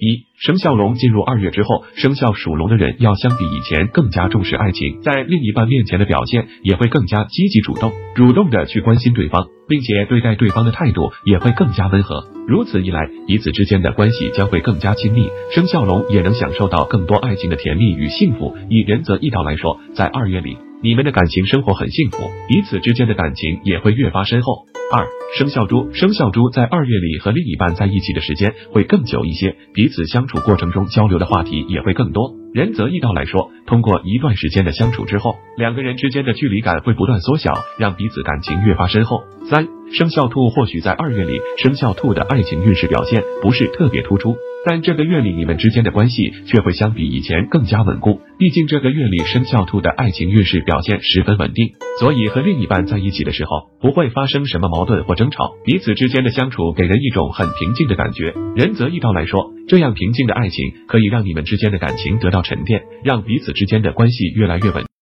一生肖龙进入二月之后，生肖属龙的人要相比以前更加重视爱情，在另一半面前的表现也会更加积极主动，主动的去关心对方，并且对待对方的态度也会更加温和。如此一来，彼此之间的关系将会更加亲密，生肖龙也能享受到更多爱情的甜蜜与幸福。以仁泽义道来说，在二月里，你们的感情生活很幸福，彼此之间的感情也会越发深厚。二生肖猪，生肖猪在二月里和另一半在一起的时间会更久一些，彼此相处过程中交流的话题也会更多。仁则义道来说，通过一段时间的相处之后，两个人之间的距离感会不断缩小，让彼此感情越发深厚。三生肖兔或许在二月里，生肖兔的爱情运势表现不是特别突出。但这个月里，你们之间的关系却会相比以前更加稳固。毕竟这个月里，生肖兔的爱情运势表现十分稳定，所以和另一半在一起的时候，不会发生什么矛矛盾或争吵，彼此之间的相处给人一种很平静的感觉。仁泽义道来说，这样平静的爱情可以让你们之间的感情得到沉淀，让彼此之间的关系越来越稳。